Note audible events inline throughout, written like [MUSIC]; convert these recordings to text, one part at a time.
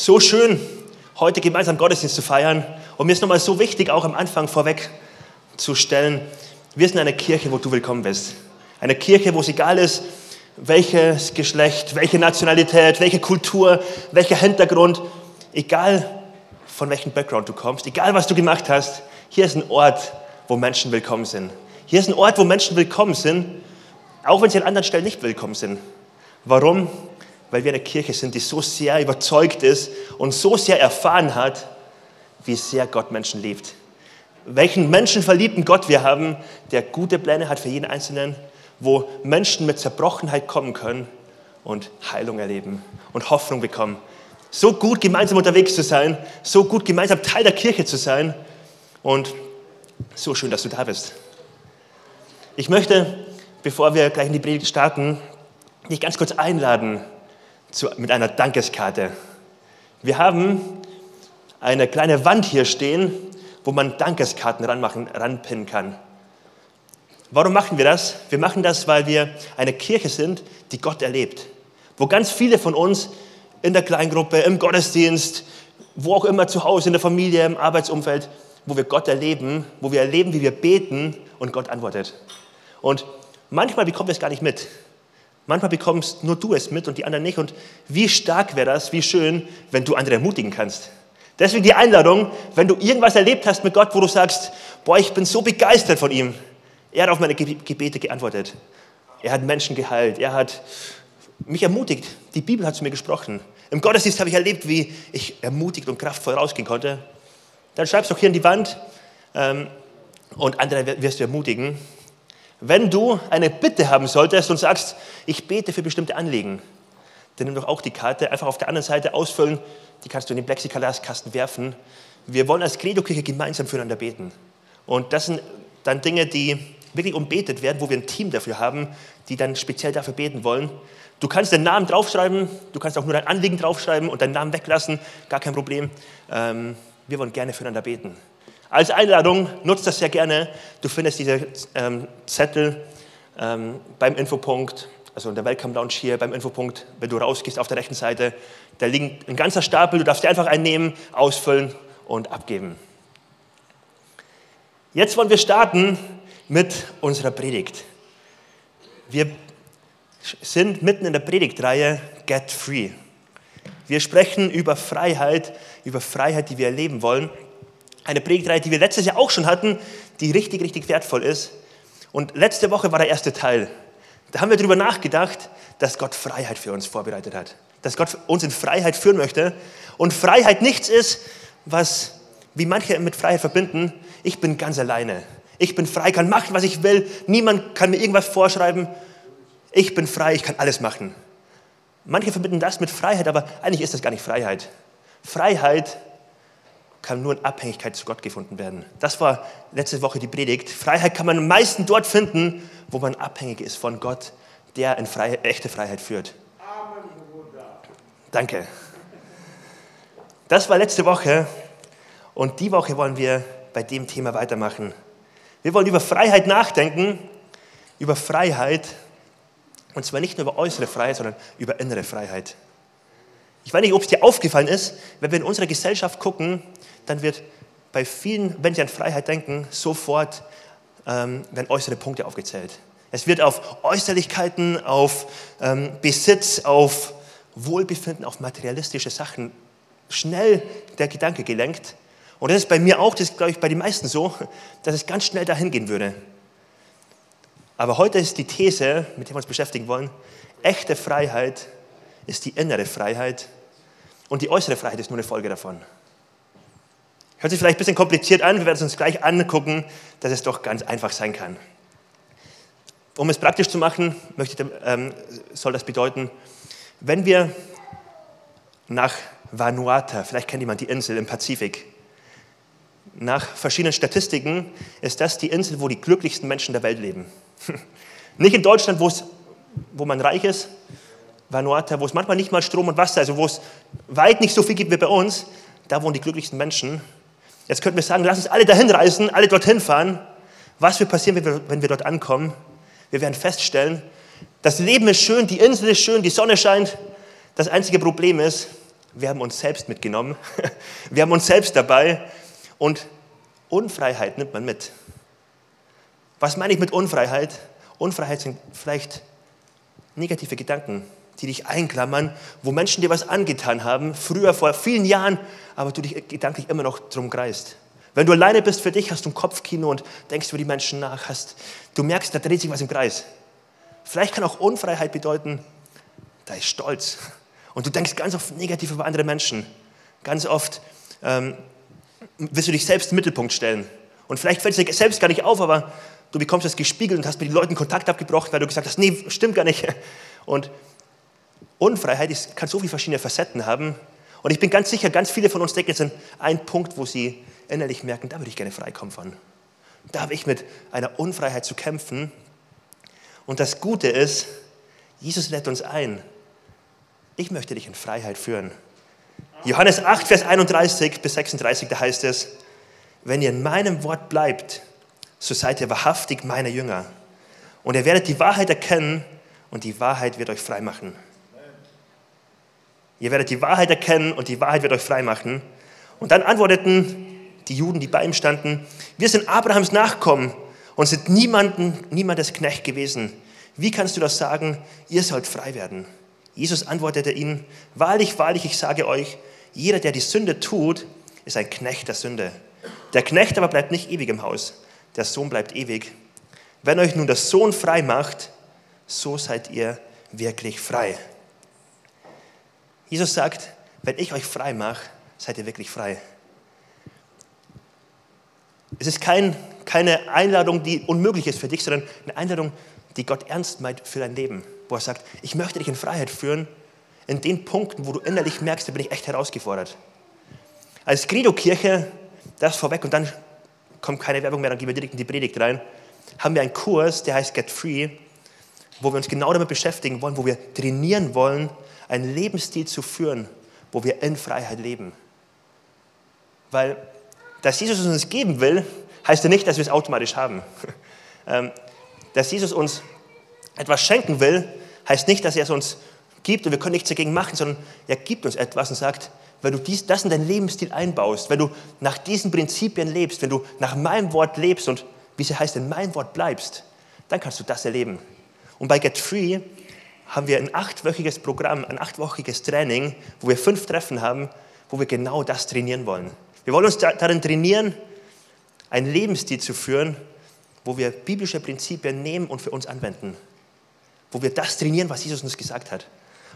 So schön, heute gemeinsam Gottesdienst zu feiern. Und mir ist nochmal so wichtig, auch am Anfang vorweg zu stellen, wir sind eine Kirche, wo du willkommen bist. Eine Kirche, wo es egal ist, welches Geschlecht, welche Nationalität, welche Kultur, welcher Hintergrund, egal von welchem Background du kommst, egal was du gemacht hast, hier ist ein Ort, wo Menschen willkommen sind. Hier ist ein Ort, wo Menschen willkommen sind, auch wenn sie an anderen Stellen nicht willkommen sind. Warum? Weil wir eine Kirche sind, die so sehr überzeugt ist und so sehr erfahren hat, wie sehr Gott Menschen liebt. Welchen menschenverliebten Gott wir haben, der gute Pläne hat für jeden Einzelnen, wo Menschen mit Zerbrochenheit kommen können und Heilung erleben und Hoffnung bekommen. So gut gemeinsam unterwegs zu sein, so gut gemeinsam Teil der Kirche zu sein und so schön, dass du da bist. Ich möchte, bevor wir gleich in die Predigt starten, dich ganz kurz einladen zu, mit einer Dankeskarte. Wir haben eine kleine Wand hier stehen, wo man Dankeskarten ranmachen, ranpinnen kann. Warum machen wir das? Wir machen das, weil wir eine Kirche sind, die Gott erlebt. Wo ganz viele von uns in der Kleingruppe, im Gottesdienst, wo auch immer zu Hause, in der Familie, im Arbeitsumfeld, wo wir Gott erleben, wo wir erleben, wie wir beten und Gott antwortet. Und manchmal bekommen wir es gar nicht mit. Manchmal bekommst nur du es mit und die anderen nicht. Und wie stark wäre das, wie schön, wenn du andere ermutigen kannst. Deswegen die Einladung, wenn du irgendwas erlebt hast mit Gott, wo du sagst, boah, ich bin so begeistert von ihm, er hat auf meine Gebete geantwortet. Er hat Menschen geheilt. Er hat mich ermutigt. Die Bibel hat zu mir gesprochen. Im Gottesdienst habe ich erlebt, wie ich ermutigt und kraftvoll rausgehen konnte. Dann schreibst du auch hier in die Wand ähm, und andere wirst du ermutigen. Wenn du eine Bitte haben solltest und sagst, ich bete für bestimmte Anliegen, dann nimm doch auch die Karte, einfach auf der anderen Seite ausfüllen. Die kannst du in den Plexiglaskasten werfen. Wir wollen als Credo-Kirche gemeinsam füreinander beten. Und das sind dann Dinge, die wirklich umbetet werden, wo wir ein Team dafür haben, die dann speziell dafür beten wollen. Du kannst den Namen draufschreiben, du kannst auch nur dein Anliegen draufschreiben und deinen Namen weglassen, gar kein Problem. Ähm, wir wollen gerne füreinander beten. Als Einladung, nutzt das sehr gerne. Du findest diese ähm, Zettel ähm, beim Infopunkt, also in der Welcome Lounge hier beim Infopunkt, wenn du rausgehst auf der rechten Seite. Da liegt ein ganzer Stapel, du darfst dir einfach einnehmen, ausfüllen und abgeben. Jetzt wollen wir starten mit unserer Predigt. Wir sind mitten in der Predigtreihe Get Free. Wir sprechen über Freiheit, über Freiheit, die wir erleben wollen. Eine Predigtreihe, die wir letztes Jahr auch schon hatten, die richtig, richtig wertvoll ist. Und letzte Woche war der erste Teil. Da haben wir darüber nachgedacht, dass Gott Freiheit für uns vorbereitet hat. Dass Gott uns in Freiheit führen möchte. Und Freiheit nichts ist, was, wie manche mit Freiheit verbinden, ich bin ganz alleine. Ich bin frei, kann machen, was ich will. Niemand kann mir irgendwas vorschreiben. Ich bin frei, ich kann alles machen. Manche verbinden das mit Freiheit, aber eigentlich ist das gar nicht Freiheit. Freiheit kann nur in Abhängigkeit zu Gott gefunden werden. Das war letzte Woche die Predigt. Freiheit kann man am meisten dort finden, wo man abhängig ist von Gott, der in Freiheit, echte Freiheit führt. Amen. Danke. Das war letzte Woche und die Woche wollen wir bei dem Thema weitermachen. Wir wollen über Freiheit nachdenken, über Freiheit, und zwar nicht nur über äußere Freiheit, sondern über innere Freiheit. Ich weiß nicht, ob es dir aufgefallen ist, wenn wir in unserer Gesellschaft gucken, dann wird bei vielen, wenn sie an Freiheit denken, sofort ähm, werden äußere Punkte aufgezählt. Es wird auf Äußerlichkeiten, auf ähm, Besitz, auf Wohlbefinden, auf materialistische Sachen schnell der Gedanke gelenkt. Und das ist bei mir auch, das ist, glaube ich, bei den meisten so, dass es ganz schnell dahin gehen würde. Aber heute ist die These, mit der wir uns beschäftigen wollen, echte Freiheit ist die innere Freiheit und die äußere Freiheit ist nur eine Folge davon. Hört sich vielleicht ein bisschen kompliziert an, wir werden es uns gleich angucken, dass es doch ganz einfach sein kann. Um es praktisch zu machen, möchte, ähm, soll das bedeuten, wenn wir nach Vanuatu, vielleicht kennt jemand die Insel im Pazifik, nach verschiedenen Statistiken ist das die Insel, wo die glücklichsten Menschen der Welt leben. [LAUGHS] Nicht in Deutschland, wo man reich ist, Vanuatu, wo es manchmal nicht mal Strom und Wasser, also wo es weit nicht so viel gibt wie bei uns, da wohnen die glücklichsten Menschen. Jetzt könnten wir sagen, lass uns alle dahin reisen, alle dorthin fahren. Was wird passieren, wenn wir, wenn wir dort ankommen? Wir werden feststellen, das Leben ist schön, die Insel ist schön, die Sonne scheint. Das einzige Problem ist, wir haben uns selbst mitgenommen, [LAUGHS] wir haben uns selbst dabei und Unfreiheit nimmt man mit. Was meine ich mit Unfreiheit? Unfreiheit sind vielleicht negative Gedanken, die dich einklammern, wo Menschen dir was angetan haben, früher vor vielen Jahren, aber du dich gedanklich immer noch drum kreist. Wenn du alleine bist für dich, hast du ein Kopfkino und denkst über die Menschen nach, hast, du merkst, da dreht sich was im Kreis. Vielleicht kann auch Unfreiheit bedeuten, da ist Stolz. Und du denkst ganz oft negativ über andere Menschen. Ganz oft ähm, willst du dich selbst im Mittelpunkt stellen. Und vielleicht fällt es dir selbst gar nicht auf, aber du bekommst das gespiegelt und hast mit den Leuten Kontakt abgebrochen, weil du gesagt hast, nee, stimmt gar nicht. Und Unfreiheit ist, kann so viele verschiedene Facetten haben. Und ich bin ganz sicher, ganz viele von uns denken jetzt an einen Punkt, wo sie innerlich merken, da würde ich gerne freikommen von. Da habe ich mit einer Unfreiheit zu kämpfen. Und das Gute ist, Jesus lädt uns ein. Ich möchte dich in Freiheit führen. Johannes 8, Vers 31 bis 36, da heißt es, wenn ihr in meinem Wort bleibt, so seid ihr wahrhaftig meine Jünger. Und ihr werdet die Wahrheit erkennen und die Wahrheit wird euch frei machen. Ihr werdet die Wahrheit erkennen und die Wahrheit wird euch frei machen. Und dann antworteten die Juden, die bei ihm standen, wir sind Abrahams Nachkommen und sind niemanden, niemandes Knecht gewesen. Wie kannst du das sagen? Ihr sollt frei werden. Jesus antwortete ihnen, wahrlich, wahrlich, ich sage euch, jeder, der die Sünde tut, ist ein Knecht der Sünde. Der Knecht aber bleibt nicht ewig im Haus, der Sohn bleibt ewig. Wenn euch nun der Sohn frei macht, so seid ihr wirklich frei. Jesus sagt, wenn ich euch frei mache, seid ihr wirklich frei. Es ist kein, keine Einladung, die unmöglich ist für dich, sondern eine Einladung, die Gott ernst meint für dein Leben. Wo er sagt, ich möchte dich in Freiheit führen, in den Punkten, wo du innerlich merkst, da bin ich echt herausgefordert. Als Credo-Kirche, das vorweg und dann kommt keine Werbung mehr, dann gehen wir direkt in die Predigt rein, haben wir einen Kurs, der heißt Get Free, wo wir uns genau damit beschäftigen wollen, wo wir trainieren wollen, einen Lebensstil zu führen, wo wir in Freiheit leben. Weil, dass Jesus uns geben will, heißt ja nicht, dass wir es automatisch haben. [LAUGHS] Ähm, dass Jesus uns etwas schenken will, heißt nicht, dass er es uns gibt und wir können nichts dagegen machen, sondern er gibt uns etwas und sagt, wenn du dies, das in deinen Lebensstil einbaust, wenn du nach diesen Prinzipien lebst, wenn du nach meinem Wort lebst und wie es heißt, in meinem Wort bleibst, dann kannst du das erleben. Und bei Get Free haben wir ein achtwöchiges Programm, ein achtwöchiges Training, wo wir fünf Treffen haben, wo wir genau das trainieren wollen. Wir wollen uns darin trainieren, einen Lebensstil zu führen, wo wir biblische Prinzipien nehmen und für uns anwenden. Wo wir das trainieren, was Jesus uns gesagt hat.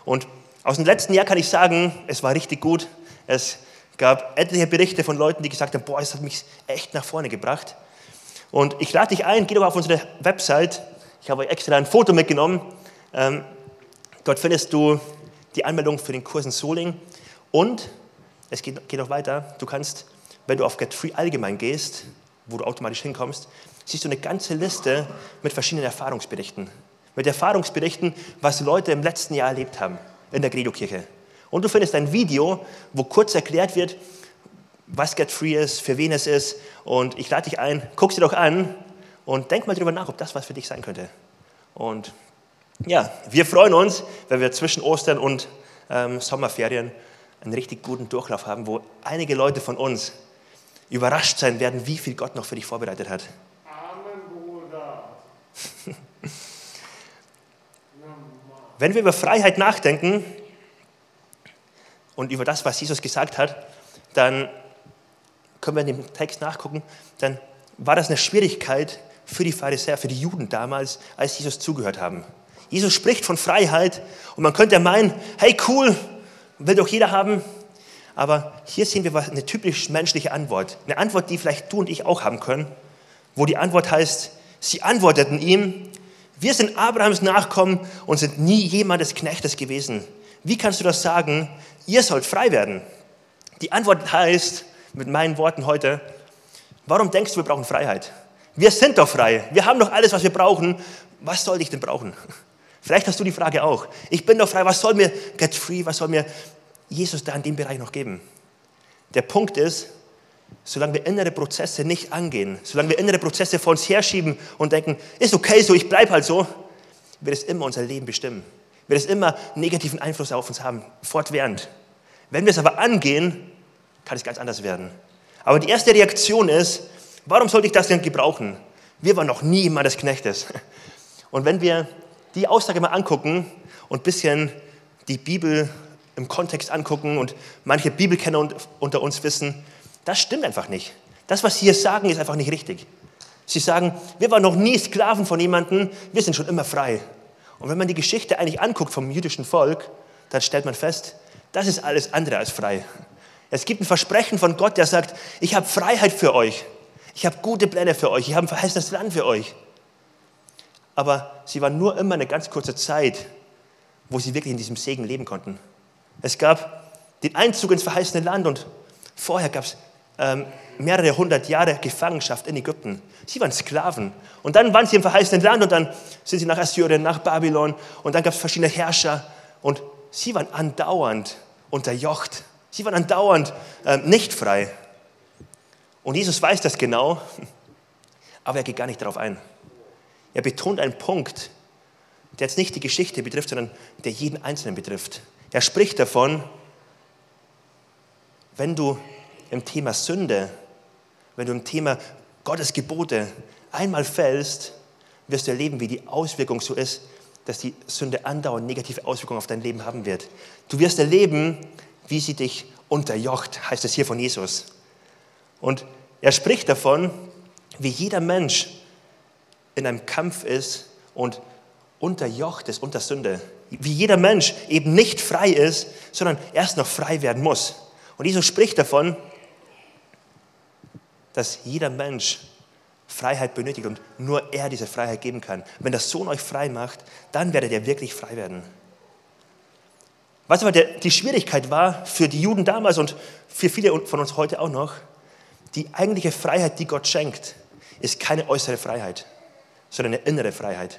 Und aus dem letzten Jahr kann ich sagen, es war richtig gut. Es gab etliche Berichte von Leuten, die gesagt haben, boah, es hat mich echt nach vorne gebracht. Und ich lade dich ein, geh doch auf unsere Website. Ich habe extra ein Foto mitgenommen. Ähm, Dort findest du die Anmeldung für den Kurs in Soling und es geht, geht noch weiter. Du kannst, wenn du auf Get Free allgemein gehst, wo du automatisch hinkommst, siehst du eine ganze Liste mit verschiedenen Erfahrungsberichten. Mit Erfahrungsberichten, was Leute im letzten Jahr erlebt haben in der Credo-Kirche. Und du findest ein Video, wo kurz erklärt wird, was Get Free ist, für wen es ist. Und ich lade dich ein, guck sie doch an und denk mal darüber nach, ob das was für dich sein könnte. Und ja, wir freuen uns, wenn wir zwischen Ostern und ähm, Sommerferien einen richtig guten Durchlauf haben, wo einige Leute von uns überrascht sein werden, wie viel Gott noch für dich vorbereitet hat. Amen, Bruder. wenn wir über Freiheit nachdenken und über das, was Jesus gesagt hat, dann können wir in dem Text nachgucken, dann war das eine Schwierigkeit für die Pharisäer, für die Juden damals, als Jesus zugehört haben. Jesus spricht von Freiheit und man könnte meinen, hey cool, will doch jeder haben. Aber hier sehen wir eine typisch menschliche Antwort. Eine Antwort, die vielleicht du und ich auch haben können, wo die Antwort heißt, sie antworteten ihm, wir sind Abrahams Nachkommen und sind nie jemandes Knechtes gewesen. Wie kannst du das sagen? Ihr sollt frei werden. Die Antwort heißt, mit meinen Worten heute, warum denkst du, wir brauchen Freiheit? Wir sind doch frei. Wir haben doch alles, was wir brauchen. Was soll ich denn brauchen? Vielleicht hast du die Frage auch. Ich bin doch frei, was soll mir Get Free, was soll mir Jesus da in dem Bereich noch geben? Der Punkt ist, solange wir innere Prozesse nicht angehen, solange wir innere Prozesse vor uns herschieben und denken, ist okay so, ich bleibe halt so, wird es immer unser Leben bestimmen. Wird es immer negativen Einfluss auf uns haben, fortwährend. Wenn wir es aber angehen, kann es ganz anders werden. Aber die erste Reaktion ist, warum sollte ich das denn gebrauchen? Wir waren noch nie des Knechtes. Und wenn wir die Aussage mal angucken und ein bisschen die Bibel im Kontext angucken und manche Bibelkenner unter uns wissen, das stimmt einfach nicht. Das, was sie hier sagen, ist einfach nicht richtig. Sie sagen, wir waren noch nie Sklaven von jemandem, wir sind schon immer frei. Und wenn man die Geschichte eigentlich anguckt vom jüdischen Volk, dann stellt man fest, das ist alles andere als frei. Es gibt ein Versprechen von Gott, der sagt, ich habe Freiheit für euch. Ich habe gute Pläne für euch. Ich habe ein verheißenes Land für euch. Aber sie waren nur immer eine ganz kurze Zeit, wo sie wirklich in diesem Segen leben konnten. Es gab den Einzug ins verheißene Land und vorher gab es ähm, mehrere hundert Jahre Gefangenschaft in Ägypten. Sie waren Sklaven. Und dann waren sie im verheißenen Land und dann sind sie nach Assyrien, nach Babylon und dann gab es verschiedene Herrscher und sie waren andauernd unterjocht. Sie waren andauernd äh, nicht frei. Und Jesus weiß das genau, [LAUGHS] aber er geht gar nicht darauf ein. Er betont einen Punkt, der jetzt nicht die Geschichte betrifft, sondern der jeden Einzelnen betrifft. Er spricht davon, wenn du im Thema Sünde, wenn du im Thema Gottes Gebote einmal fällst, wirst du erleben, wie die Auswirkung so ist, dass die Sünde andauernd negative Auswirkungen auf dein Leben haben wird. Du wirst erleben, wie sie dich unterjocht, heißt es hier von Jesus. Und er spricht davon, wie jeder Mensch in einem Kampf ist und unterjocht ist unter Sünde. Wie jeder Mensch eben nicht frei ist, sondern erst noch frei werden muss. Und Jesus spricht davon, dass jeder Mensch Freiheit benötigt und nur er diese Freiheit geben kann. Wenn der Sohn euch frei macht, dann werdet ihr wirklich frei werden. Was aber der, die Schwierigkeit war für die Juden damals und für viele von uns heute auch noch, die eigentliche Freiheit, die Gott schenkt, ist keine äußere Freiheit, sondern eine innere Freiheit.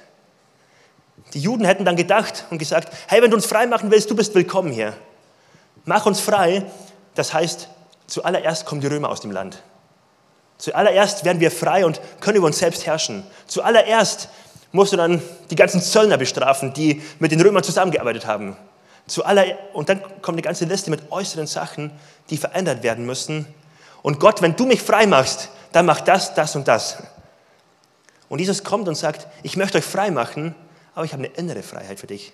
Die Juden hätten dann gedacht und gesagt, hey, wenn du uns frei machen willst, du bist willkommen hier. Mach uns frei. Das heißt, zuallererst kommen die Römer aus dem Land. Zuallererst werden wir frei und können über uns selbst herrschen. Zuallererst musst du dann die ganzen Zöllner bestrafen, die mit den Römern zusammengearbeitet haben. Und dann kommt eine ganze Liste mit äußeren Sachen, die verändert werden müssen. Und Gott, wenn du mich frei machst, dann mach das, das und das. Und Jesus kommt und sagt, ich möchte euch frei machen, aber ich habe eine innere Freiheit für dich.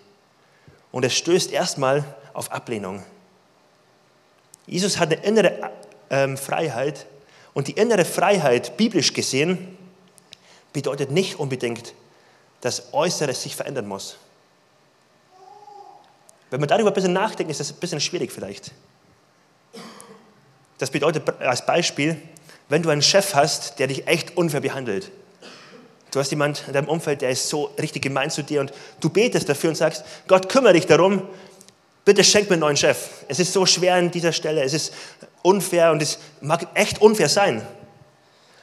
Und es stößt erstmal auf Ablehnung. Jesus hat eine innere ähm, Freiheit, und die innere Freiheit, biblisch gesehen, bedeutet nicht unbedingt, dass Äußeres sich verändern muss. Wenn man darüber ein bisschen nachdenkt, ist das ein bisschen schwierig vielleicht. Das bedeutet als Beispiel, wenn du einen Chef hast, der dich echt unfair behandelt. Du hast jemanden in deinem Umfeld, der ist so richtig gemein zu dir und du betest dafür und sagst, Gott kümmere dich darum, bitte schenk mir einen neuen Chef. Es ist so schwer an dieser Stelle, es ist unfair und es mag echt unfair sein.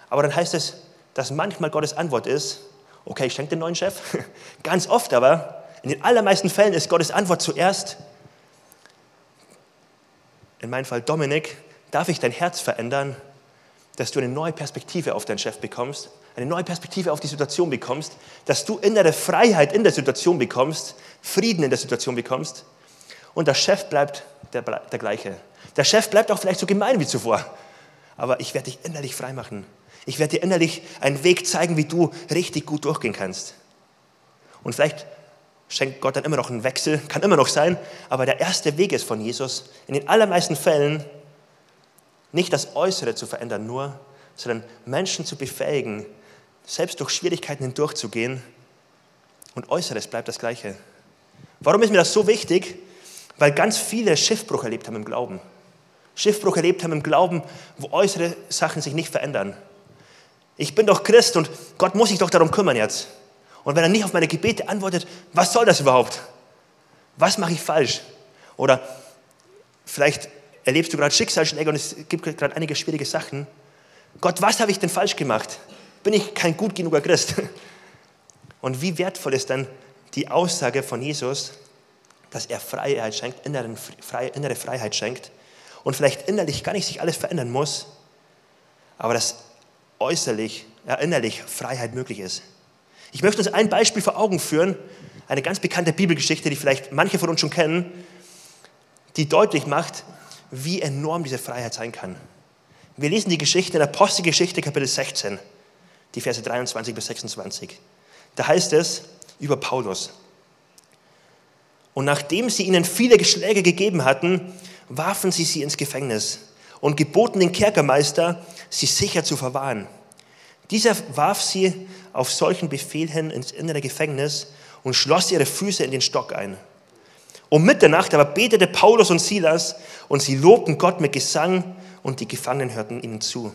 Aber dann heißt es, dass manchmal Gottes Antwort ist, okay, ich schenke den neuen Chef. [LAUGHS] Ganz oft aber, in den allermeisten Fällen ist Gottes Antwort zuerst, in meinem Fall Dominik, darf ich dein Herz verändern, dass du eine neue Perspektive auf deinen Chef bekommst, eine neue Perspektive auf die Situation bekommst, dass du innere Freiheit in der Situation bekommst, Frieden in der Situation bekommst und der Chef bleibt der, der gleiche. Der Chef bleibt auch vielleicht so gemein wie zuvor. Aber ich werde dich innerlich frei machen. Ich werde dir innerlich einen Weg zeigen, wie du richtig gut durchgehen kannst. Und vielleicht schenkt Gott dann immer noch einen Wechsel, kann immer noch sein, aber der erste Weg ist von Jesus, in den allermeisten Fällen nicht das Äußere zu verändern nur, sondern Menschen zu befähigen, selbst durch Schwierigkeiten hindurchzugehen und Äußeres bleibt das Gleiche. Warum ist mir das so wichtig? Weil ganz viele Schiffbruch erlebt haben im Glauben. Schiffbruch erlebt haben im Glauben, wo äußere Sachen sich nicht verändern. Ich bin doch Christ und Gott muss sich doch darum kümmern jetzt. Und wenn er nicht auf meine Gebete antwortet, was soll das überhaupt? Was mache ich falsch? Oder vielleicht erlebst du gerade Schicksalsschläge und es gibt gerade einige schwierige Sachen. Gott, was habe ich denn falsch gemacht? Bin ich kein gut genuger Christ? Und wie wertvoll ist dann die Aussage von Jesus, dass er Freiheit schenkt, innere Freiheit schenkt, und vielleicht innerlich gar nicht sich alles verändern muss, aber dass äußerlich, innerlich Freiheit möglich ist. Ich möchte uns ein Beispiel vor Augen führen, eine ganz bekannte Bibelgeschichte, die vielleicht manche von uns schon kennen, die deutlich macht, wie enorm diese Freiheit sein kann. Wir lesen die Geschichte in der Apostelgeschichte, Kapitel 16, die Verse 23 bis 26. Da heißt es über Paulus. Und nachdem sie ihnen viele Geschläge gegeben hatten, warfen sie sie ins Gefängnis und geboten den Kerkermeister, sie sicher zu verwahren. Dieser warf sie auf solchen Befehl hin ins innere Gefängnis und schloss ihre Füße in den Stock ein. Um Mitternacht aber betete Paulus und Silas und sie lobten Gott mit Gesang und die Gefangenen hörten ihnen zu.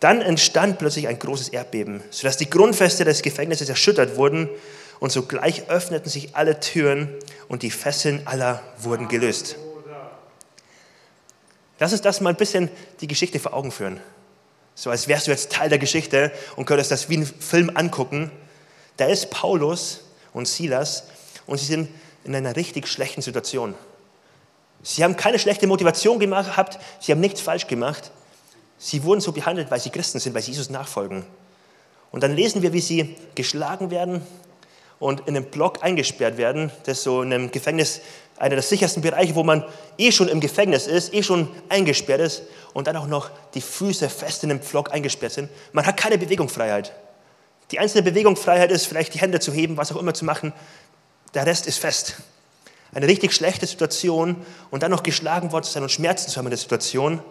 Dann entstand plötzlich ein großes Erdbeben, sodass die Grundfeste des Gefängnisses erschüttert wurden und sogleich öffneten sich alle Türen und die Fesseln aller wurden gelöst. Lass uns das mal ein bisschen die Geschichte vor Augen führen. So als wärst du jetzt Teil der Geschichte und könntest das wie ein Film angucken. Da ist Paulus und Silas und sie sind in einer richtig schlechten Situation. Sie haben keine schlechte Motivation gehabt, sie haben nichts falsch gemacht. Sie wurden so behandelt, weil sie Christen sind, weil sie Jesus nachfolgen. Und dann lesen wir, wie sie geschlagen werden und in einem Block eingesperrt werden. Das so in einem Gefängnis einer der sichersten Bereiche, wo man eh schon im Gefängnis ist, eh schon eingesperrt ist und dann auch noch die Füße fest in einem Block eingesperrt sind. Man hat keine Bewegungsfreiheit. Die einzelne Bewegungsfreiheit ist vielleicht die Hände zu heben, was auch immer zu machen. Der Rest ist fest. Eine richtig schlechte Situation und dann noch geschlagen worden zu sein und Schmerzen zu haben in der Situation.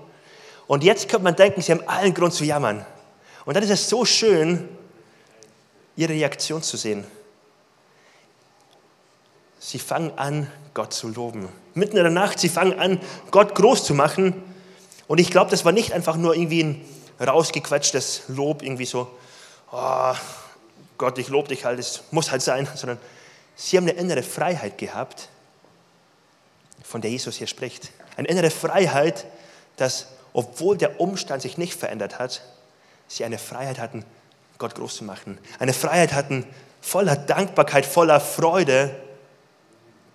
Und jetzt könnte man denken, sie haben allen Grund zu jammern. Und dann ist es so schön, ihre Reaktion zu sehen. Sie fangen an, Gott zu loben. Mitten in der Nacht, sie fangen an, Gott groß zu machen. Und ich glaube, das war nicht einfach nur irgendwie ein rausgequetschtes Lob, irgendwie so, oh, Gott, ich lobe dich halt, es muss halt sein, [LAUGHS] sondern sie haben eine innere Freiheit gehabt, von der Jesus hier spricht. Eine innere Freiheit, dass, obwohl der Umstand sich nicht verändert hat, sie eine Freiheit hatten, Gott groß zu machen. Eine Freiheit hatten, voller Dankbarkeit, voller Freude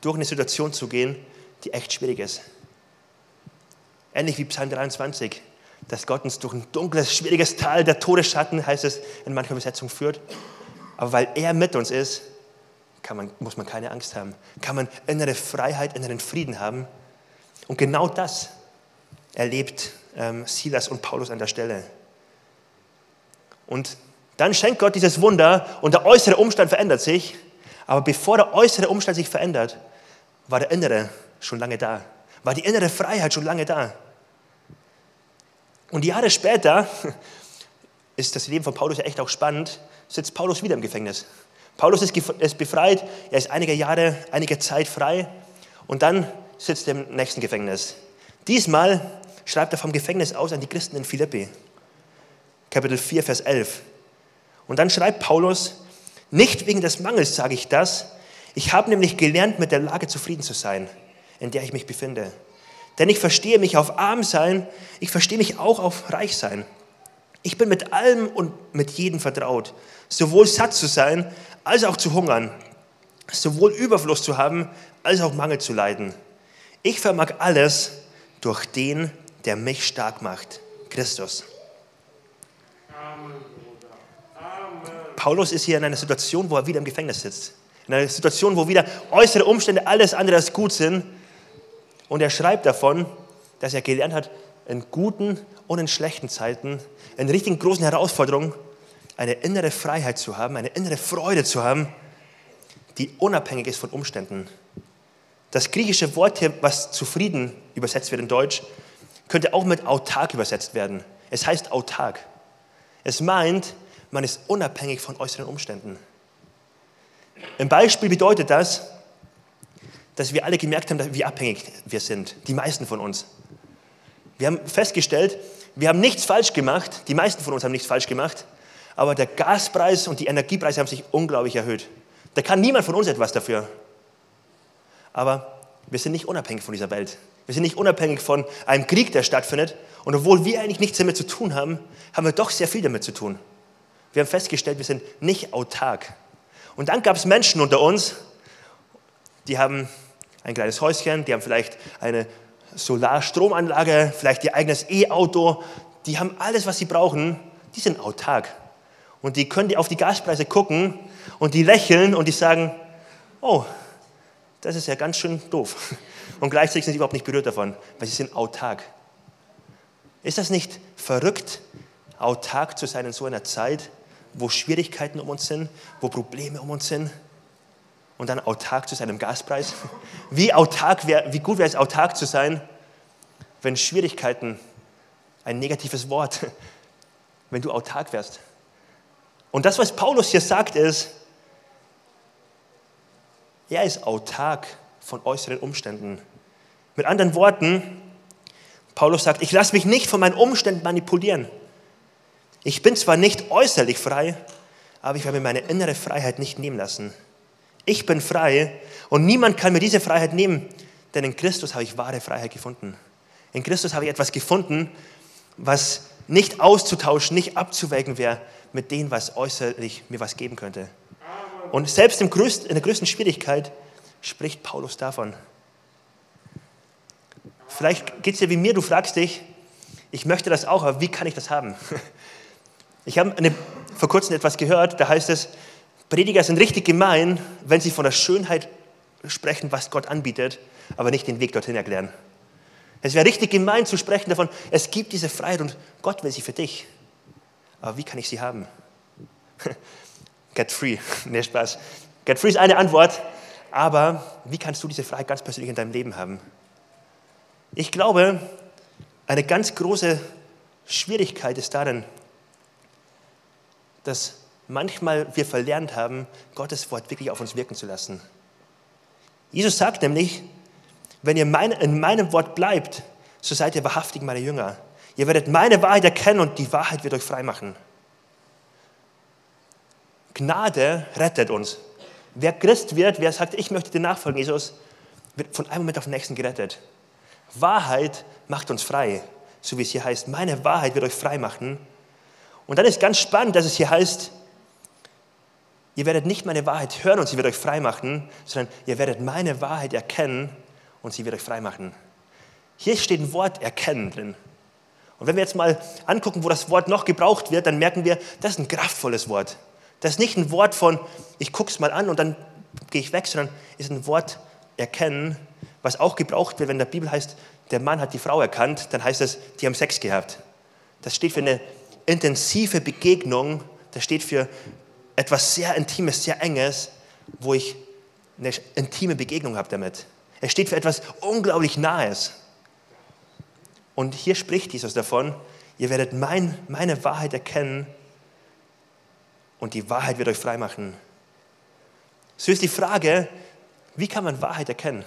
durch eine Situation zu gehen, die echt schwierig ist. Ähnlich wie Psalm 23, dass Gott uns durch ein dunkles, schwieriges Tal der Todesschatten, heißt es in mancher Übersetzung, führt. Aber weil er mit uns ist, man, muss man keine Angst haben. Kann man innere Freiheit, inneren Frieden haben. Und genau das erlebt Silas und Paulus an der Stelle. Und dann schenkt Gott dieses Wunder und der äußere Umstand verändert sich. Aber bevor der äußere Umstand sich verändert, war der innere schon lange da. War die innere Freiheit schon lange da. Und Jahre später [LAUGHS] ist das Leben von Paulus ja echt auch spannend, sitzt Paulus wieder im Gefängnis. Paulus ist befreit, er ist einige Jahre, einige Zeit frei und dann sitzt er im nächsten Gefängnis. Diesmal schreibt er vom Gefängnis aus an die Christen in Philippi. Kapitel 4, Vers 11. Und dann schreibt Paulus, nicht wegen des Mangels sage ich das, ich habe nämlich gelernt, mit der Lage zufrieden zu sein, in der ich mich befinde. Denn ich verstehe mich auf arm sein, ich verstehe mich auch auf reich sein. Ich bin mit allem und mit jedem vertraut, sowohl satt zu sein, als auch zu hungern, sowohl Überfluss zu haben, als auch Mangel zu leiden. Ich vermag alles durch den, der mich stark macht, Christus. Paulus ist hier in einer Situation, wo er wieder im Gefängnis sitzt. In einer Situation, wo wieder äußere Umstände alles andere als gut sind. Und er schreibt davon, dass er gelernt hat, in guten und in schlechten Zeiten, in richtigen großen Herausforderungen, eine innere Freiheit zu haben, eine innere Freude zu haben, die unabhängig ist von Umständen. Das griechische Wort hier, was zufrieden übersetzt wird in Deutsch, könnte auch mit autark übersetzt werden. Es heißt autark. Es meint, man ist unabhängig von äußeren Umständen. Im Beispiel bedeutet das, dass wir alle gemerkt haben, wie abhängig wir sind, die meisten von uns. Wir haben festgestellt, wir haben nichts falsch gemacht, die meisten von uns haben nichts falsch gemacht, aber der Gaspreis und die Energiepreise haben sich unglaublich erhöht. Da kann niemand von uns etwas dafür. Aber wir sind nicht unabhängig von dieser Welt. Wir sind nicht unabhängig von einem Krieg, der stattfindet. Und obwohl wir eigentlich nichts damit zu tun haben, haben wir doch sehr viel damit zu tun. Wir haben festgestellt, wir sind nicht autark. Und dann gab es Menschen unter uns, die haben ein kleines Häuschen, die haben vielleicht eine Solarstromanlage, vielleicht ihr eigenes E-Auto, die haben alles, was sie brauchen, die sind autark. Und die können auf die Gaspreise gucken und die lächeln und die sagen, oh, das ist ja ganz schön doof. [LAUGHS] und gleichzeitig sind sie überhaupt nicht berührt davon, weil sie sind autark. Ist das nicht verrückt, autark zu sein in so einer Zeit, wo Schwierigkeiten um uns sind, wo Probleme um uns sind? Und dann autark zu sein im Gaspreis? [LAUGHS] Wie, autark wär, wie gut wäre es, autark zu sein, wenn Schwierigkeiten, ein negatives Wort, [LAUGHS] wenn du autark wärst? Und das, was Paulus hier sagt, ist, er ist autark von äußeren Umständen. Mit anderen Worten, Paulus sagt, ich lasse mich nicht von meinen Umständen manipulieren. Ich bin zwar nicht äußerlich frei, aber ich werde mir meine innere Freiheit nicht nehmen lassen. Ich bin frei und niemand kann mir diese Freiheit nehmen, denn in Christus habe ich wahre Freiheit gefunden. In Christus habe ich etwas gefunden, was nicht auszutauschen, nicht abzuwägen wäre mit dem, was äußerlich mir was geben könnte. Und selbst in der größten Schwierigkeit spricht Paulus davon. Vielleicht geht es dir wie mir, du fragst dich, ich möchte das auch, aber wie kann ich das haben? Ich habe eine, vor kurzem etwas gehört, da heißt es, Prediger sind richtig gemein, wenn sie von der Schönheit sprechen, was Gott anbietet, aber nicht den Weg dorthin erklären. Es wäre richtig gemein zu sprechen davon, es gibt diese Freiheit und Gott will sie für dich. Aber wie kann ich sie haben? [LAUGHS] Get free. [LAUGHS] Nee, Spaß. Get free ist eine Antwort, aber wie kannst du diese Freiheit ganz persönlich in deinem Leben haben? Ich glaube, eine ganz große Schwierigkeit ist darin, dass manchmal wir verlernt haben, Gottes Wort wirklich auf uns wirken zu lassen. Jesus sagt nämlich, wenn ihr in meinem Wort bleibt, so seid ihr wahrhaftig meine Jünger. Ihr werdet meine Wahrheit erkennen und die Wahrheit wird euch frei machen. Gnade rettet uns. Wer Christ wird, wer sagt, ich möchte dir nachfolgen, Jesus, wird von einem Moment auf den nächsten gerettet. Wahrheit macht uns frei, so wie es hier heißt. Meine Wahrheit wird euch frei machen. Und dann ist ganz spannend, dass es hier heißt, ihr werdet nicht meine Wahrheit hören und sie wird euch frei machen, sondern ihr werdet meine Wahrheit erkennen und sie wird euch frei machen. Hier steht ein Wort erkennen drin. Und wenn wir jetzt mal angucken, wo das Wort noch gebraucht wird, dann merken wir, das ist ein kraftvolles Wort. Das ist nicht ein Wort von, ich gucke es mal an und dann gehe ich weg, sondern ist ein Wort erkennen, was auch gebraucht wird, wenn der Bibel heißt, der Mann hat die Frau erkannt, dann heißt es, die haben Sex gehabt. Das steht für eine intensive Begegnung, das steht für etwas sehr Intimes, sehr Enges, wo ich eine intime Begegnung habe damit. Es steht für etwas unglaublich Nahes. Und hier spricht Jesus davon, ihr werdet mein, meine Wahrheit erkennen und die Wahrheit wird euch frei machen. So ist die Frage, wie kann man Wahrheit erkennen?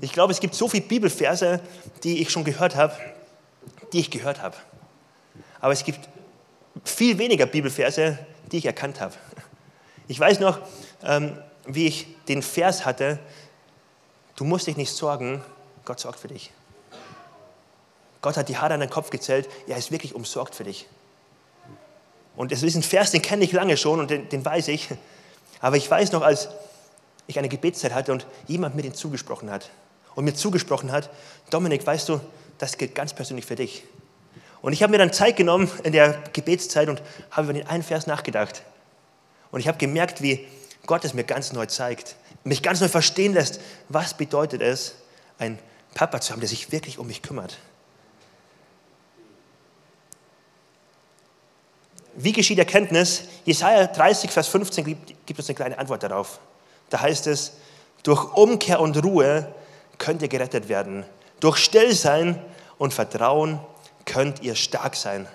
Ich glaube, es gibt so viele Bibelverse, die ich schon gehört habe, die ich gehört habe. Aber es gibt viel weniger Bibelverse, die ich erkannt habe. Ich weiß noch, ähm, wie ich den Vers hatte, du musst dich nicht sorgen, Gott sorgt für dich. Gott hat die Haare an den Kopf gezählt, er ist wirklich umsorgt für dich. Und es ist ein Vers, den kenne ich lange schon und den, den weiß ich. Aber ich weiß noch, als ich eine Gebetszeit hatte und jemand mir den zugesprochen hat und mir zugesprochen hat, Dominik, weißt du, das gilt ganz persönlich für dich. Und ich habe mir dann Zeit genommen in der Gebetszeit und habe über den einen Vers nachgedacht. Und ich habe gemerkt, wie Gott es mir ganz neu zeigt, mich ganz neu verstehen lässt, was bedeutet es, einen Papa zu haben, der sich wirklich um mich kümmert. Wie geschieht Erkenntnis? Jesaja 30, Vers 15 gibt, uns eine kleine Antwort darauf. Da heißt es, durch Umkehr und Ruhe könnt ihr gerettet werden. Durch Stillsein und Vertrauen könnt ihr stark sein.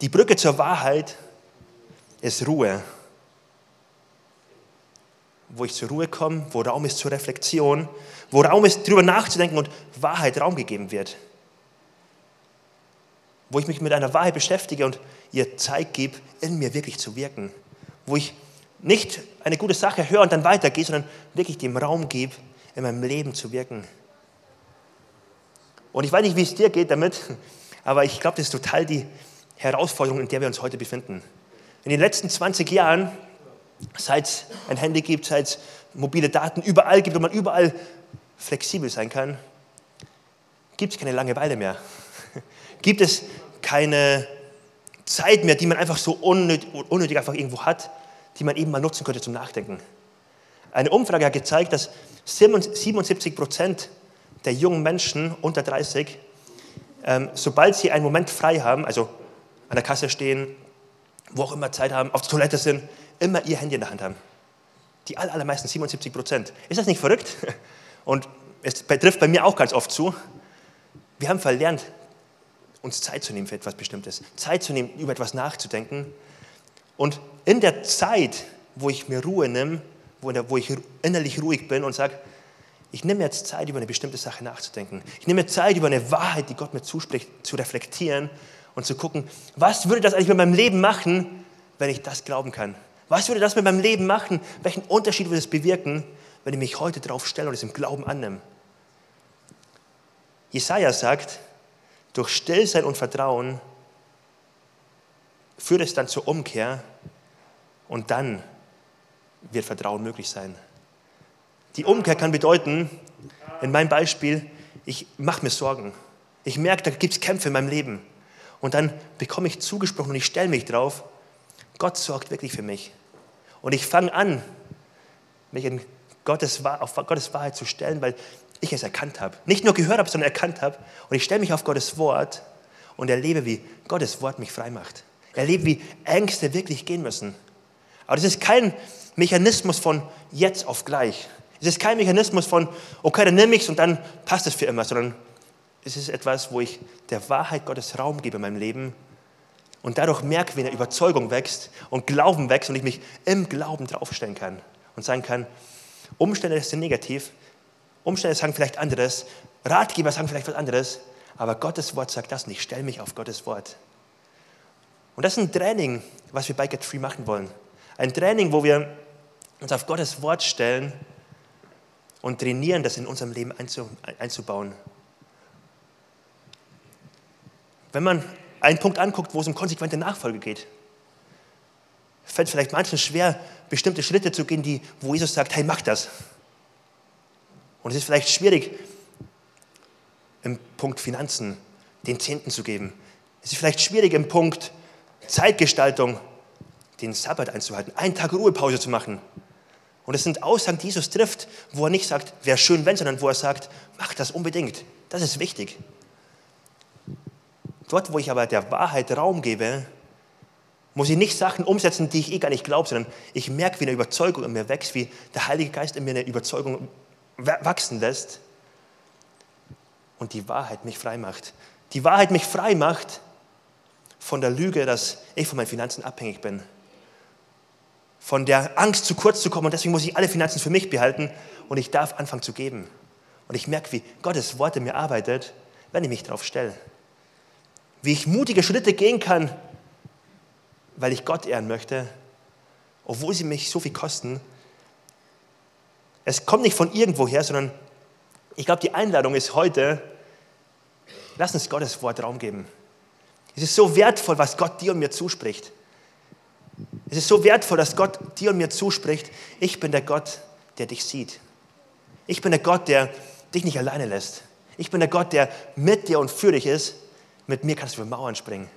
Die Brücke zur Wahrheit ist Ruhe. Wo ich zur Ruhe komme, wo Raum ist zur Reflexion, wo Raum ist, darüber nachzudenken und Wahrheit Raum gegeben wird wo ich mich mit einer Wahrheit beschäftige und ihr Zeit gebe, in mir wirklich zu wirken. Wo ich nicht eine gute Sache höre und dann weitergehe, sondern wirklich dem Raum gebe, in meinem Leben zu wirken. Und ich weiß nicht, wie es dir geht damit, aber ich glaube, das ist total die Herausforderung, in der wir uns heute befinden. In den letzten 20 Jahren, seit es ein Handy gibt, seit es mobile Daten überall gibt und man überall flexibel sein kann, gibt es keine Langeweile mehr [LAUGHS] gibt es keine Zeit mehr, die man einfach so unnötig, unnötig einfach irgendwo hat, die man eben mal nutzen könnte zum Nachdenken. Eine Umfrage hat gezeigt, dass 77 Prozent der jungen Menschen unter 30, ähm, sobald sie einen Moment frei haben, also an der Kasse stehen, wo auch immer Zeit haben, auf der Toilette sind, immer ihr Handy in der Hand haben. Die allermeisten, 77 Prozent. Ist das nicht verrückt? [LAUGHS] Und es betrifft bei mir auch ganz oft zu. Wir haben verlernt, uns Zeit zu nehmen für etwas Bestimmtes, Zeit zu nehmen, über etwas nachzudenken. Und in der Zeit, wo ich mir Ruhe nehme, wo ich innerlich ruhig bin und sage, ich nehme jetzt Zeit, über eine bestimmte Sache nachzudenken. Ich nehme Zeit, über eine Wahrheit, die Gott mir zuspricht, zu reflektieren und zu gucken, was würde das eigentlich mit meinem Leben machen, wenn ich das glauben kann? Was würde das mit meinem Leben machen? Welchen Unterschied würde es bewirken, wenn ich mich heute darauf stelle und es im Glauben annehme? Jesaja sagt, durch Stillsein und Vertrauen führt es dann zur Umkehr und dann wird Vertrauen möglich sein. Die Umkehr kann bedeuten, in meinem Beispiel, ich mache mir Sorgen. Ich merke, da gibt es Kämpfe in meinem Leben. Und dann bekomme ich zugesprochen und ich stelle mich drauf, Gott sorgt wirklich für mich. Und ich fange an, mich in Gottes, auf Gottes Wahrheit zu stellen, weil ich es erkannt habe. Nicht nur gehört habe, sondern erkannt habe. Und ich stelle mich auf Gottes Wort und erlebe, wie Gottes Wort mich frei macht. Erlebe, wie Ängste wirklich gehen müssen. Aber das ist kein Mechanismus von jetzt auf gleich. Es ist kein Mechanismus von, okay, dann nehme ich es und dann passt es für immer, sondern es ist etwas, wo ich der Wahrheit Gottes Raum gebe in meinem Leben und dadurch merke, wie eine Überzeugung wächst und Glauben wächst und ich mich im Glauben draufstellen kann und sagen kann, Umstände sind negativ, Umstände sagen vielleicht anderes, Ratgeber sagen vielleicht was anderes, aber Gottes Wort sagt das nicht. Stell mich auf Gottes Wort. Und das ist ein Training, was wir bei Get Free machen wollen. Ein Training, wo wir uns auf Gottes Wort stellen und trainieren, das in unserem Leben einzubauen. Wenn man einen Punkt anguckt, wo es um konsequente Nachfolge geht, fällt vielleicht manchen schwer, bestimmte Schritte zu gehen, die, wo Jesus sagt, hey, mach das. Und es ist vielleicht schwierig, im Punkt Finanzen den Zehnten zu geben. Es ist vielleicht schwierig, im Punkt Zeitgestaltung den Sabbat einzuhalten, einen Tag Ruhepause zu machen. Und es sind Aussagen, die Jesus trifft, wo er nicht sagt, wäre schön, wenn, sondern wo er sagt, mach das unbedingt. Das ist wichtig. Dort, wo ich aber der Wahrheit Raum gebe, muss ich nicht Sachen umsetzen, die ich eh gar nicht glaube, sondern ich merke, wie eine Überzeugung in mir wächst, wie der Heilige Geist in mir eine Überzeugung wachsen lässt und die Wahrheit mich frei macht. Die Wahrheit mich frei macht von der Lüge, dass ich von meinen Finanzen abhängig bin von der Angst, zu kurz zu kommen und deswegen muss ich alle Finanzen für mich behalten und ich darf anfangen zu geben. Und ich merke, wie Gottes Wort in mir arbeitet, wenn ich mich darauf stelle. Wie ich mutige Schritte gehen kann, weil ich Gott ehren möchte, obwohl sie mich so viel kosten. Es kommt nicht von irgendwoher, sondern ich glaube, die Einladung ist heute, lass uns Gottes Wort Raum geben. Es ist so wertvoll, was Gott dir und mir zuspricht. Es ist so wertvoll, dass Gott dir und mir zuspricht, ich bin der Gott, der dich sieht. Ich bin der Gott, der dich nicht alleine lässt. Ich bin der Gott, der mit dir und für dich ist. Mit mir kannst du über Mauern springen.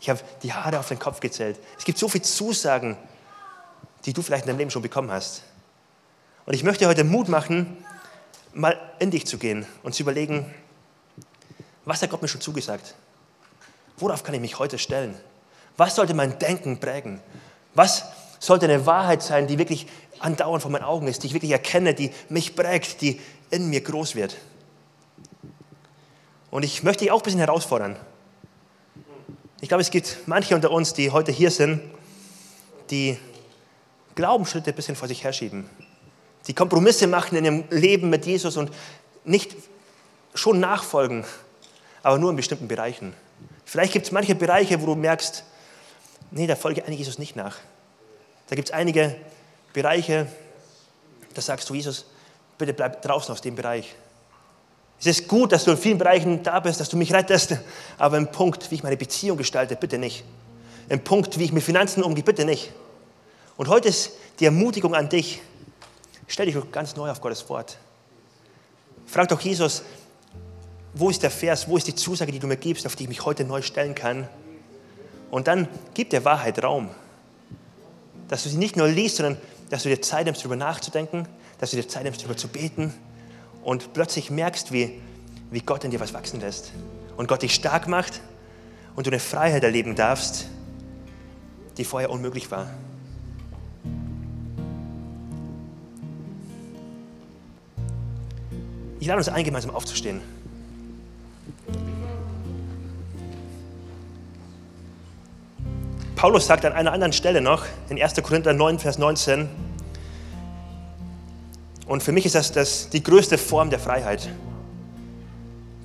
Ich habe die Haare auf den Kopf gezählt. Es gibt so viele Zusagen, die du vielleicht in deinem Leben schon bekommen hast. Und ich möchte heute Mut machen, mal in dich zu gehen und zu überlegen, was hat Gott mir schon zugesagt? Worauf kann ich mich heute stellen? Was sollte mein Denken prägen? Was sollte eine Wahrheit sein, die wirklich andauernd vor meinen Augen ist, die ich wirklich erkenne, die mich prägt, die in mir groß wird? Und ich möchte dich auch ein bisschen herausfordern. Ich glaube, es gibt manche unter uns, die heute hier sind, die Glaubensschritte ein bisschen vor sich herschieben, die Kompromisse machen in ihrem Leben mit Jesus und nicht schon nachfolgen, aber nur in bestimmten Bereichen. Vielleicht gibt es manche Bereiche, wo du merkst, nee, da folge eigentlich Jesus nicht nach. Da gibt es einige Bereiche, da sagst du, Jesus, bitte bleib draußen aus dem Bereich. Es ist gut, dass du in vielen Bereichen da bist, dass du mich rettest, aber im Punkt, wie ich meine Beziehung gestalte, bitte nicht. Im Punkt, wie ich mit Finanzen umgehe, bitte nicht. Und heute ist die Ermutigung an dich, stell dich ganz neu auf Gottes Wort. Frag doch Jesus, wo ist der Vers, wo ist die Zusage, die du mir gibst, auf die ich mich heute neu stellen kann? Und dann gib der Wahrheit Raum. Dass du sie nicht nur liest, sondern dass du dir Zeit nimmst, darüber nachzudenken, dass du dir Zeit nimmst, darüber zu beten und plötzlich merkst, wie, wie Gott in dir was wachsen lässt. Und Gott dich stark macht und du eine Freiheit erleben darfst, die vorher unmöglich war. Ich lade uns ein, gemeinsam aufzustehen. Paulus sagt an einer anderen Stelle noch, in 1. Korinther 9, Vers 19, und für mich ist das, das die größte Form der Freiheit.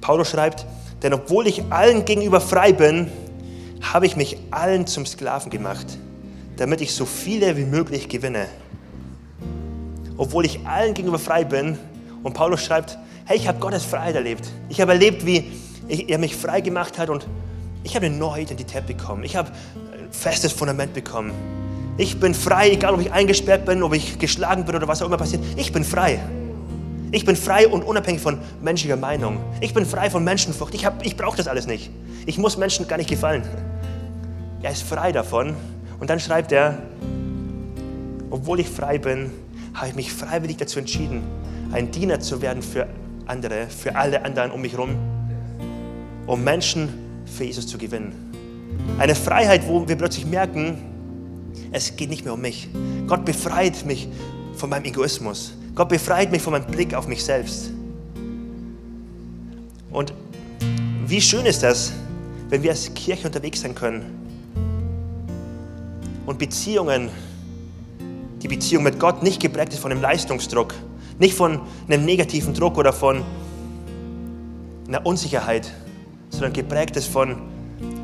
Paulus schreibt, denn obwohl ich allen gegenüber frei bin, habe ich mich allen zum Sklaven gemacht, damit ich so viele wie möglich gewinne. Obwohl ich allen gegenüber frei bin, und Paulus schreibt, hey, ich habe Gottes Freiheit erlebt. Ich habe erlebt, wie er mich frei gemacht hat und ich habe eine neue Identität bekommen. Ich habe ein festes Fundament bekommen. Ich bin frei, egal ob ich eingesperrt bin, ob ich geschlagen bin oder was auch immer passiert. Ich bin frei. Ich bin frei und unabhängig von menschlicher Meinung. Ich bin frei von Menschenfurcht. Ich, ich brauche das alles nicht. Ich muss Menschen gar nicht gefallen. Er ist frei davon. Und dann schreibt er, obwohl ich frei bin, habe ich mich freiwillig dazu entschieden, ein Diener zu werden für andere, für alle anderen um mich herum, um Menschen für Jesus zu gewinnen. Eine Freiheit, wo wir plötzlich merken, es geht nicht mehr um mich. Gott befreit mich von meinem Egoismus. Gott befreit mich von meinem Blick auf mich selbst. Und wie schön ist das, wenn wir als Kirche unterwegs sein können und Beziehungen, die Beziehung mit Gott nicht geprägt ist von einem Leistungsdruck, nicht von einem negativen Druck oder von einer Unsicherheit, sondern geprägt ist von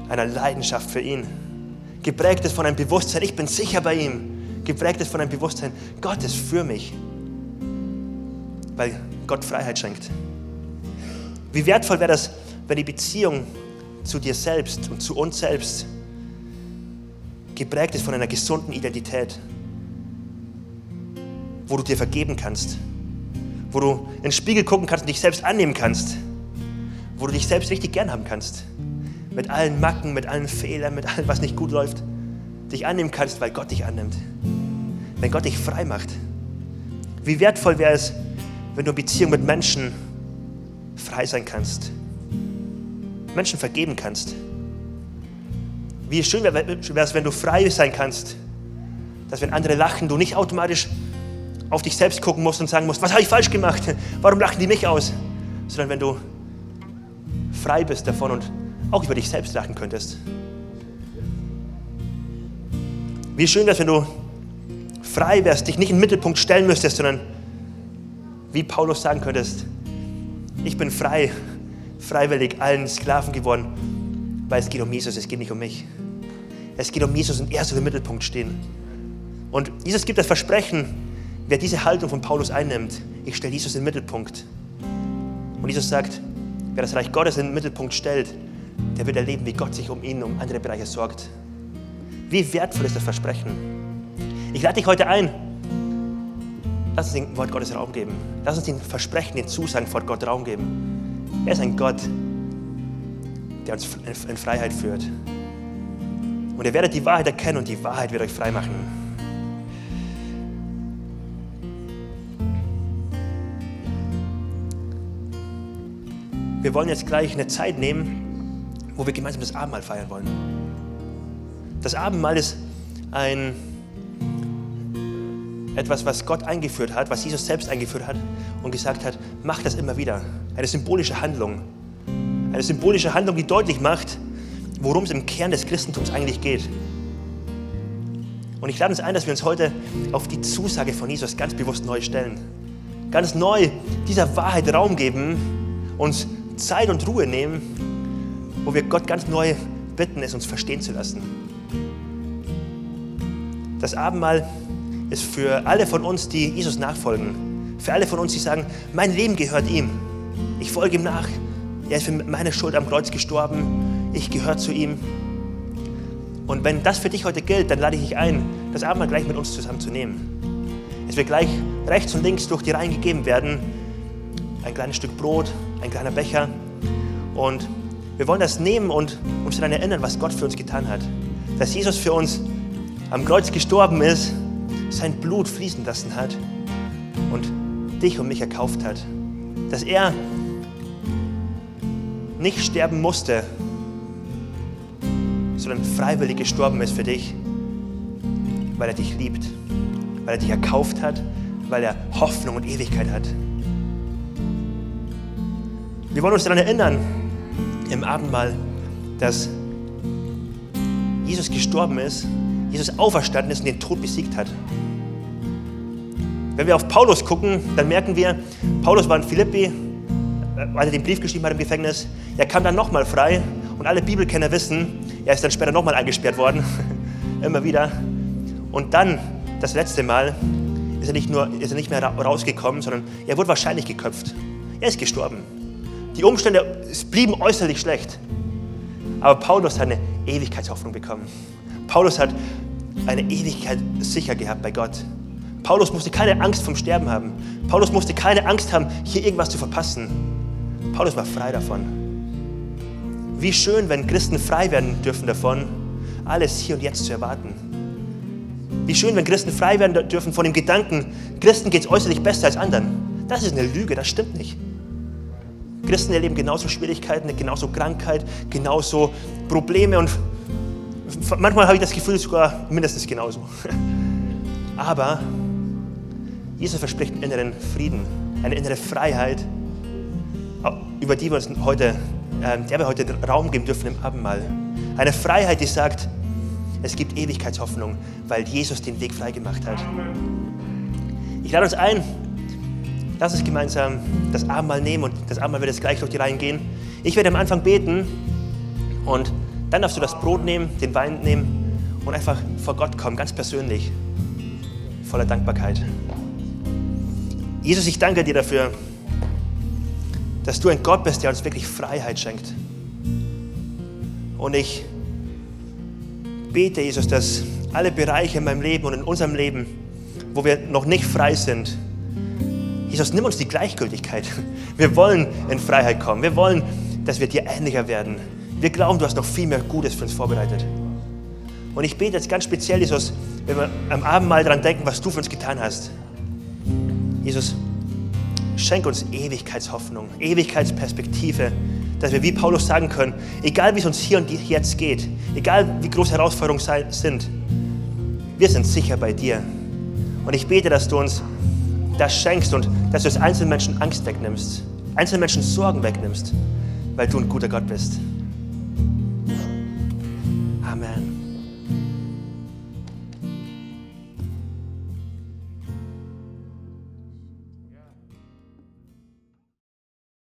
einer Leidenschaft für ihn. Geprägt ist von einem Bewusstsein, ich bin sicher bei ihm. Geprägt ist von einem Bewusstsein, Gott ist für mich. Weil Gott Freiheit schenkt. Wie wertvoll wäre das, wenn die Beziehung zu dir selbst und zu uns selbst geprägt ist von einer gesunden Identität, wo du dir vergeben kannst, wo du in den Spiegel gucken kannst und dich selbst annehmen kannst, wo du dich selbst richtig gern haben kannst mit allen Macken, mit allen Fehlern, mit allem, was nicht gut läuft, dich annehmen kannst, weil Gott dich annimmt. Wenn Gott dich frei macht. Wie wertvoll wäre es, wenn du in Beziehung mit Menschen frei sein kannst. Menschen vergeben kannst. Wie schön wäre es, wenn du frei sein kannst, dass wenn andere lachen, du nicht automatisch auf dich selbst gucken musst und sagen musst, was habe ich falsch gemacht? Warum lachen die mich aus? Sondern wenn du frei bist davon und auch über dich selbst lachen könntest. Wie schön wäre es, wenn du frei wärst, dich nicht in den Mittelpunkt stellen müsstest, sondern wie Paulus sagen könntest, ich bin frei, freiwillig allen Sklaven geworden, weil es geht um Jesus, es geht nicht um mich. Es geht um Jesus und er soll im Mittelpunkt stehen. Und Jesus gibt das Versprechen, wer diese Haltung von Paulus einnimmt, ich stelle Jesus in den Mittelpunkt. Und Jesus sagt, wer das Reich Gottes in den Mittelpunkt stellt, der wird erleben, wie Gott sich um ihn, um andere Bereiche sorgt. Wie wertvoll ist das Versprechen? Ich lade dich heute ein. Lass uns dem Wort Gottes Raum geben. Lass uns den Versprechen, den Zusagen vor Gott Raum geben. Er ist ein Gott, der uns in Freiheit führt. Und ihr werdet die Wahrheit erkennen und die Wahrheit wird euch frei machen. Wir wollen jetzt gleich eine Zeit nehmen, wo wir gemeinsam das Abendmahl feiern wollen. Das Abendmahl ist ein, etwas, was Gott eingeführt hat, was Jesus selbst eingeführt hat und gesagt hat, mach das immer wieder. Eine symbolische Handlung. Eine symbolische Handlung, die deutlich macht, worum es im Kern des Christentums eigentlich geht. Und ich lade uns ein, dass wir uns heute auf die Zusage von Jesus ganz bewusst neu stellen. Ganz neu dieser Wahrheit Raum geben, uns Zeit und Ruhe nehmen wo wir Gott ganz neu bitten, es uns verstehen zu lassen. Das Abendmahl ist für alle von uns, die Jesus nachfolgen, für alle von uns, die sagen, mein Leben gehört ihm. Ich folge ihm nach. Er ist für meine Schuld am Kreuz gestorben. Ich gehöre zu ihm. Und wenn das für dich heute gilt, dann lade ich dich ein, das Abendmahl gleich mit uns zusammen zu nehmen. Es wird gleich rechts und links durch die Reihen gegeben werden. Ein kleines Stück Brot, ein kleiner Becher. Und wir wollen das nehmen und uns daran erinnern, was Gott für uns getan hat. Dass Jesus für uns am Kreuz gestorben ist, sein Blut fließen lassen hat und dich und mich erkauft hat. Dass er nicht sterben musste, sondern freiwillig gestorben ist für dich, weil er dich liebt, weil er dich erkauft hat, weil er Hoffnung und Ewigkeit hat. Wir wollen uns daran erinnern, im Abendmahl, dass Jesus gestorben ist, Jesus auferstanden ist und den Tod besiegt hat. Wenn wir auf Paulus gucken, dann merken wir, Paulus war in Philippi, äh, weil er den Brief geschrieben hat im Gefängnis. Er kam dann nochmal frei und alle Bibelkenner wissen, er ist dann später nochmal eingesperrt worden, [LAUGHS] immer wieder. Und dann, das letzte Mal, ist er nicht, nur, ist er nicht mehr rausgekommen, sondern er wurde wahrscheinlich geköpft. Er ist gestorben. Die Umstände blieben äußerlich schlecht. Aber Paulus hat eine Ewigkeitshoffnung bekommen. Paulus hat eine Ewigkeit sicher gehabt bei Gott. Paulus musste keine Angst vom Sterben haben. Paulus musste keine Angst haben, hier irgendwas zu verpassen. Paulus war frei davon. Wie schön, wenn Christen frei werden dürfen davon, alles hier und jetzt zu erwarten. Wie schön, wenn Christen frei werden dürfen von dem Gedanken, Christen geht es äußerlich besser als anderen. Das ist eine Lüge, das stimmt nicht. Christen erleben genauso Schwierigkeiten, genauso Krankheit, genauso Probleme und manchmal habe ich das Gefühl sogar mindestens genauso. [LAUGHS] Aber Jesus verspricht einen inneren Frieden, eine innere Freiheit, über die wir uns heute, ähm, der wir heute Raum geben dürfen im Abendmahl. Eine Freiheit, die sagt, es gibt Ewigkeitshoffnung, weil Jesus den Weg freigemacht hat. Ich lade uns ein, Lass uns gemeinsam das Abendmahl nehmen und das Abendmahl wird jetzt gleich durch die Reihen gehen. Ich werde am Anfang beten und dann darfst du das Brot nehmen, den Wein nehmen und einfach vor Gott kommen, ganz persönlich, voller Dankbarkeit. Jesus, ich danke dir dafür, dass du ein Gott bist, der uns wirklich Freiheit schenkt. Und ich bete, Jesus, dass alle Bereiche in meinem Leben und in unserem Leben, wo wir noch nicht frei sind, Jesus, nimm uns die Gleichgültigkeit. Wir wollen in Freiheit kommen. Wir wollen, dass wir dir ähnlicher werden. Wir glauben, du hast noch viel mehr Gutes für uns vorbereitet. Und ich bete jetzt ganz speziell, Jesus, wenn wir am Abend mal daran denken, was du für uns getan hast. Jesus, schenk uns Ewigkeitshoffnung, Ewigkeitsperspektive, dass wir wie Paulus sagen können, egal wie es uns hier und jetzt geht, egal wie groß Herausforderungen sind, wir sind sicher bei dir. Und ich bete, dass du uns das schenkst und dass du es einzelnen Menschen Angst wegnimmst, einzelnen Menschen Sorgen wegnimmst, weil du ein guter Gott bist.